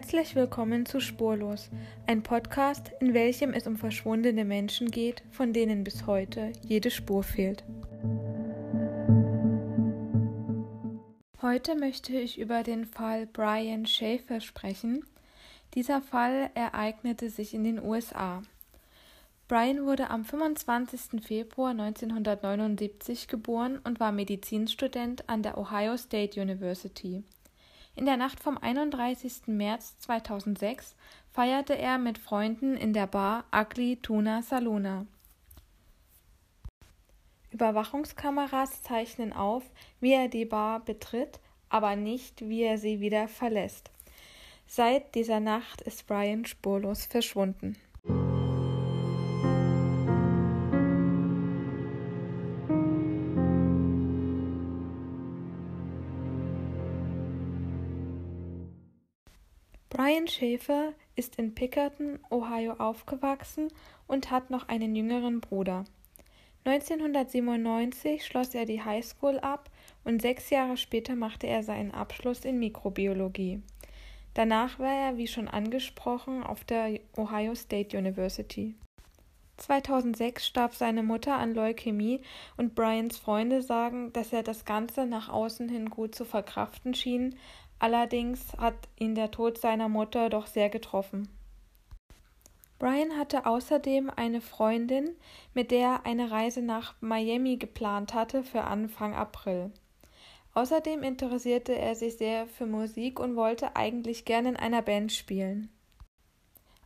Herzlich willkommen zu Spurlos, ein Podcast, in welchem es um verschwundene Menschen geht, von denen bis heute jede Spur fehlt. Heute möchte ich über den Fall Brian Schaefer sprechen. Dieser Fall ereignete sich in den USA. Brian wurde am 25. Februar 1979 geboren und war Medizinstudent an der Ohio State University. In der Nacht vom 31. März 2006 feierte er mit Freunden in der Bar Ugly Tuna Salona. Überwachungskameras zeichnen auf, wie er die Bar betritt, aber nicht, wie er sie wieder verlässt. Seit dieser Nacht ist Brian spurlos verschwunden. Brian Schäfer ist in Pickerton, Ohio aufgewachsen und hat noch einen jüngeren Bruder. 1997 schloss er die Highschool ab und sechs Jahre später machte er seinen Abschluss in Mikrobiologie. Danach war er, wie schon angesprochen, auf der Ohio State University. 2006 starb seine Mutter an Leukämie und Brians Freunde sagen, dass er das Ganze nach außen hin gut zu verkraften schien, Allerdings hat ihn der Tod seiner Mutter doch sehr getroffen. Brian hatte außerdem eine Freundin, mit der er eine Reise nach Miami geplant hatte für Anfang April. Außerdem interessierte er sich sehr für Musik und wollte eigentlich gerne in einer Band spielen.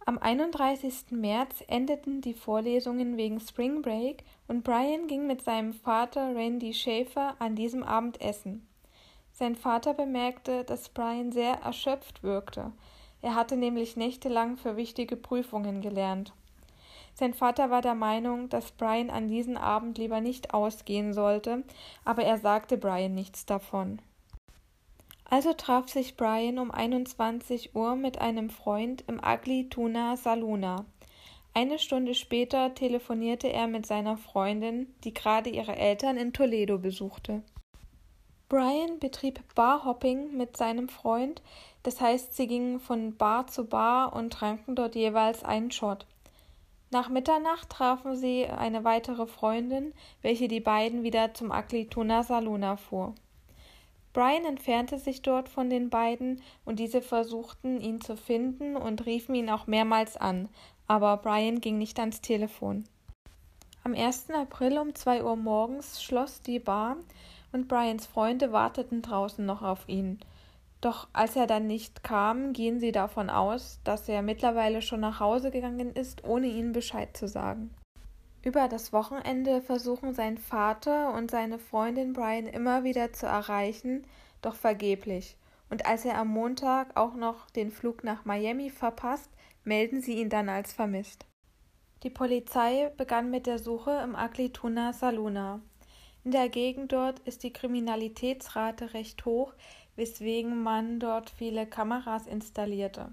Am 31. März endeten die Vorlesungen wegen Spring Break und Brian ging mit seinem Vater Randy Schaefer an diesem Abend essen. Sein Vater bemerkte, dass Brian sehr erschöpft wirkte. Er hatte nämlich nächtelang für wichtige Prüfungen gelernt. Sein Vater war der Meinung, dass Brian an diesem Abend lieber nicht ausgehen sollte, aber er sagte Brian nichts davon. Also traf sich Brian um 21 Uhr mit einem Freund im Ugly Tuna Saluna. Eine Stunde später telefonierte er mit seiner Freundin, die gerade ihre Eltern in Toledo besuchte. Brian betrieb Barhopping mit seinem Freund, das heißt, sie gingen von Bar zu Bar und tranken dort jeweils einen Shot. Nach Mitternacht trafen sie eine weitere Freundin, welche die beiden wieder zum Aklituna Saluna fuhr. Brian entfernte sich dort von den beiden und diese versuchten ihn zu finden und riefen ihn auch mehrmals an, aber Brian ging nicht ans Telefon. Am 1. April um zwei Uhr morgens schloss die Bar und Brians Freunde warteten draußen noch auf ihn. Doch als er dann nicht kam, gehen sie davon aus, dass er mittlerweile schon nach Hause gegangen ist, ohne ihnen Bescheid zu sagen. Über das Wochenende versuchen sein Vater und seine Freundin Brian immer wieder zu erreichen, doch vergeblich. Und als er am Montag auch noch den Flug nach Miami verpasst, melden sie ihn dann als vermisst. Die Polizei begann mit der Suche im Aglituna Saluna. In der Gegend dort ist die Kriminalitätsrate recht hoch, weswegen man dort viele Kameras installierte.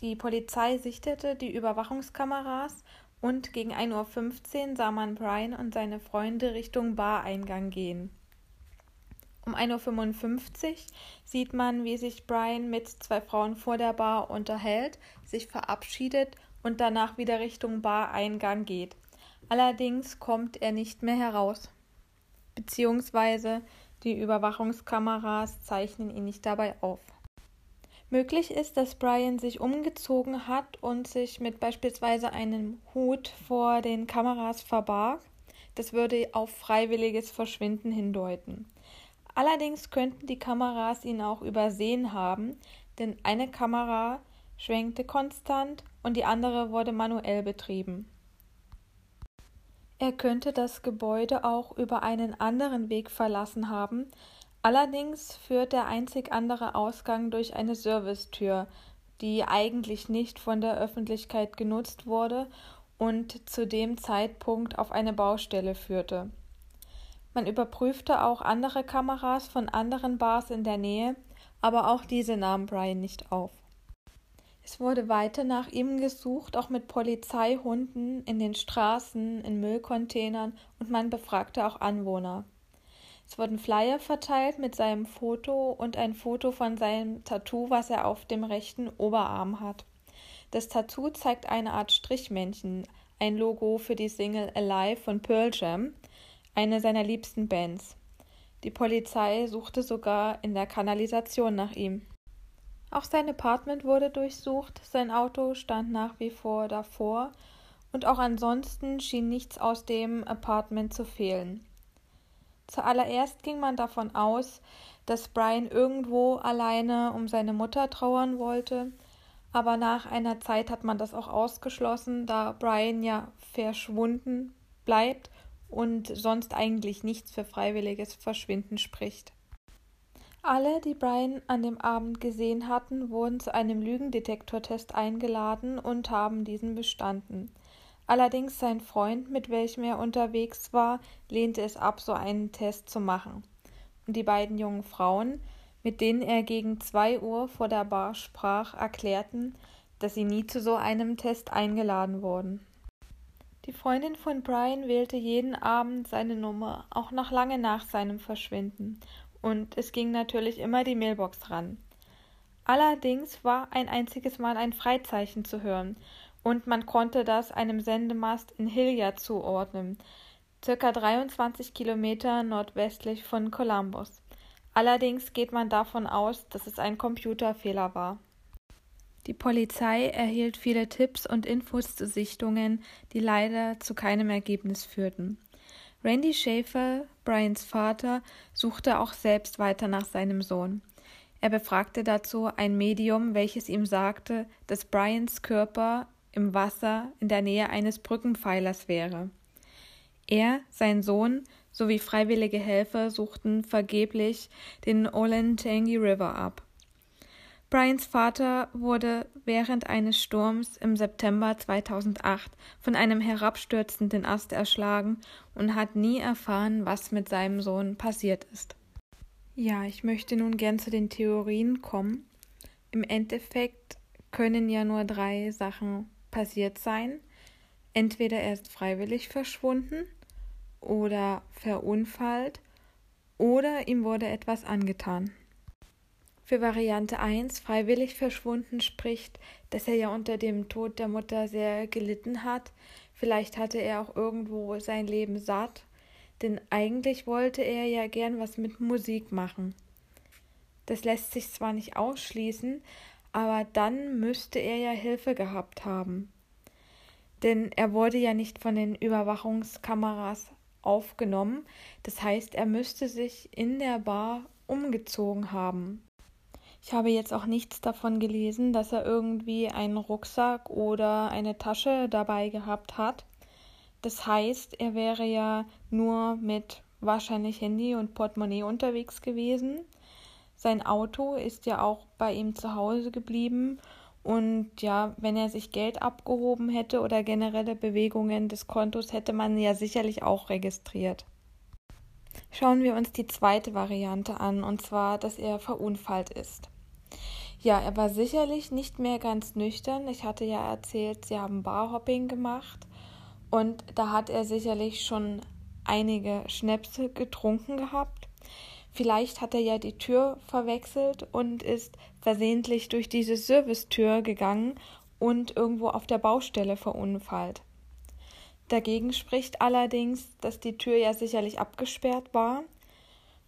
Die Polizei sichtete die Überwachungskameras und gegen 1.15 Uhr sah man Brian und seine Freunde Richtung Bareingang gehen. Um 1.55 Uhr sieht man, wie sich Brian mit zwei Frauen vor der Bar unterhält, sich verabschiedet und danach wieder Richtung Bareingang geht. Allerdings kommt er nicht mehr heraus, beziehungsweise die Überwachungskameras zeichnen ihn nicht dabei auf. Möglich ist, dass Brian sich umgezogen hat und sich mit beispielsweise einem Hut vor den Kameras verbarg. Das würde auf freiwilliges Verschwinden hindeuten. Allerdings könnten die Kameras ihn auch übersehen haben, denn eine Kamera schwenkte konstant und die andere wurde manuell betrieben. Er könnte das Gebäude auch über einen anderen Weg verlassen haben, allerdings führt der einzig andere Ausgang durch eine Servicetür, die eigentlich nicht von der Öffentlichkeit genutzt wurde und zu dem Zeitpunkt auf eine Baustelle führte. Man überprüfte auch andere Kameras von anderen Bars in der Nähe, aber auch diese nahm Brian nicht auf. Es wurde weiter nach ihm gesucht, auch mit Polizeihunden in den Straßen, in Müllcontainern und man befragte auch Anwohner. Es wurden Flyer verteilt mit seinem Foto und ein Foto von seinem Tattoo, was er auf dem rechten Oberarm hat. Das Tattoo zeigt eine Art Strichmännchen, ein Logo für die Single Alive von Pearl Jam, eine seiner liebsten Bands. Die Polizei suchte sogar in der Kanalisation nach ihm. Auch sein Apartment wurde durchsucht, sein Auto stand nach wie vor davor und auch ansonsten schien nichts aus dem Apartment zu fehlen. Zuallererst ging man davon aus, dass Brian irgendwo alleine um seine Mutter trauern wollte, aber nach einer Zeit hat man das auch ausgeschlossen, da Brian ja verschwunden bleibt und sonst eigentlich nichts für freiwilliges Verschwinden spricht. Alle, die Brian an dem Abend gesehen hatten, wurden zu einem Lügendetektortest eingeladen und haben diesen bestanden. Allerdings sein Freund, mit welchem er unterwegs war, lehnte es ab, so einen Test zu machen. Und die beiden jungen Frauen, mit denen er gegen zwei Uhr vor der Bar sprach, erklärten, dass sie nie zu so einem Test eingeladen wurden. Die Freundin von Brian wählte jeden Abend seine Nummer, auch noch lange nach seinem Verschwinden, und es ging natürlich immer die Mailbox ran. Allerdings war ein einziges Mal ein Freizeichen zu hören, und man konnte das einem Sendemast in Hilliard zuordnen, circa 23 Kilometer nordwestlich von Columbus. Allerdings geht man davon aus, dass es ein Computerfehler war. Die Polizei erhielt viele Tipps und Infos zu Sichtungen, die leider zu keinem Ergebnis führten. Randy Schaefer, Brians Vater, suchte auch selbst weiter nach seinem Sohn. Er befragte dazu ein Medium, welches ihm sagte, dass Brians Körper im Wasser in der Nähe eines Brückenpfeilers wäre. Er, sein Sohn sowie freiwillige Helfer suchten vergeblich den Olentangy River ab. Brians Vater wurde während eines Sturms im September 2008 von einem herabstürzenden Ast erschlagen und hat nie erfahren, was mit seinem Sohn passiert ist. Ja, ich möchte nun gern zu den Theorien kommen. Im Endeffekt können ja nur drei Sachen passiert sein. Entweder er ist freiwillig verschwunden oder verunfallt oder ihm wurde etwas angetan. Für Variante 1 freiwillig verschwunden spricht, dass er ja unter dem Tod der Mutter sehr gelitten hat. Vielleicht hatte er auch irgendwo sein Leben satt, denn eigentlich wollte er ja gern was mit Musik machen. Das lässt sich zwar nicht ausschließen, aber dann müsste er ja Hilfe gehabt haben. Denn er wurde ja nicht von den Überwachungskameras aufgenommen, das heißt, er müsste sich in der Bar umgezogen haben. Ich habe jetzt auch nichts davon gelesen, dass er irgendwie einen Rucksack oder eine Tasche dabei gehabt hat. Das heißt, er wäre ja nur mit wahrscheinlich Handy und Portemonnaie unterwegs gewesen. Sein Auto ist ja auch bei ihm zu Hause geblieben und ja, wenn er sich Geld abgehoben hätte oder generelle Bewegungen des Kontos, hätte man ja sicherlich auch registriert. Schauen wir uns die zweite Variante an, und zwar, dass er verunfallt ist. Ja, er war sicherlich nicht mehr ganz nüchtern. Ich hatte ja erzählt, sie haben Barhopping gemacht und da hat er sicherlich schon einige Schnäpse getrunken gehabt. Vielleicht hat er ja die Tür verwechselt und ist versehentlich durch diese Servicetür gegangen und irgendwo auf der Baustelle verunfallt. Dagegen spricht allerdings, dass die Tür ja sicherlich abgesperrt war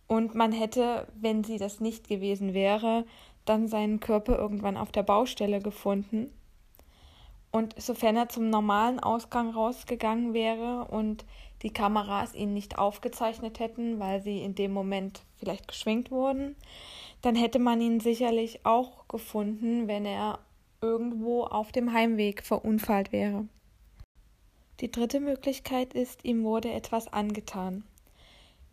und man hätte, wenn sie das nicht gewesen wäre, dann seinen Körper irgendwann auf der Baustelle gefunden. Und sofern er zum normalen Ausgang rausgegangen wäre und die Kameras ihn nicht aufgezeichnet hätten, weil sie in dem Moment vielleicht geschwenkt wurden, dann hätte man ihn sicherlich auch gefunden, wenn er irgendwo auf dem Heimweg verunfallt wäre. Die dritte Möglichkeit ist, ihm wurde etwas angetan.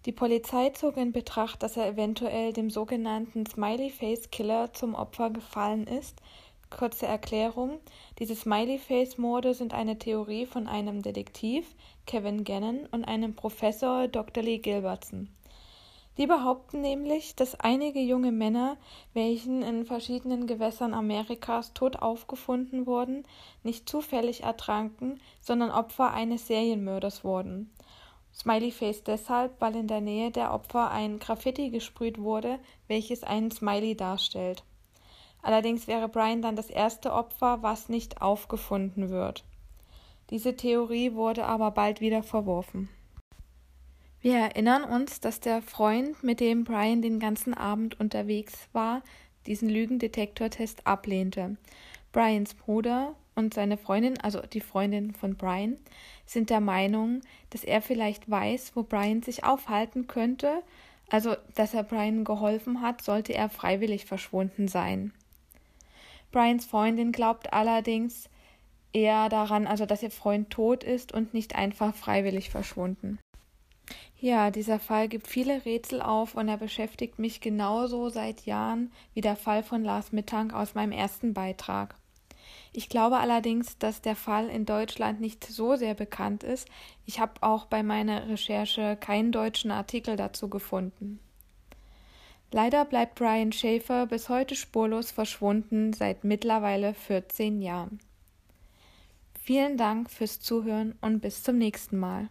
Die Polizei zog in Betracht, dass er eventuell dem sogenannten Smiley Face Killer zum Opfer gefallen ist Kurze Erklärung: Diese Smiley-Face-Morde sind eine Theorie von einem Detektiv, Kevin Gannon, und einem Professor, Dr. Lee Gilbertson. Die behaupten nämlich, dass einige junge Männer, welchen in verschiedenen Gewässern Amerikas tot aufgefunden wurden, nicht zufällig ertranken, sondern Opfer eines Serienmörders wurden. Smileyface deshalb, weil in der Nähe der Opfer ein Graffiti gesprüht wurde, welches einen Smiley darstellt. Allerdings wäre Brian dann das erste Opfer, was nicht aufgefunden wird. Diese Theorie wurde aber bald wieder verworfen. Wir erinnern uns, dass der Freund, mit dem Brian den ganzen Abend unterwegs war, diesen Lügendetektortest ablehnte. Brians Bruder und seine Freundin, also die Freundin von Brian, sind der Meinung, dass er vielleicht weiß, wo Brian sich aufhalten könnte, also dass er Brian geholfen hat, sollte er freiwillig verschwunden sein. Brians Freundin glaubt allerdings eher daran, also dass ihr Freund tot ist und nicht einfach freiwillig verschwunden. Ja, dieser Fall gibt viele Rätsel auf und er beschäftigt mich genauso seit Jahren wie der Fall von Lars Mittank aus meinem ersten Beitrag. Ich glaube allerdings, dass der Fall in Deutschland nicht so sehr bekannt ist. Ich habe auch bei meiner Recherche keinen deutschen Artikel dazu gefunden. Leider bleibt Brian Schaefer bis heute spurlos verschwunden seit mittlerweile 14 Jahren. Vielen Dank fürs Zuhören und bis zum nächsten Mal.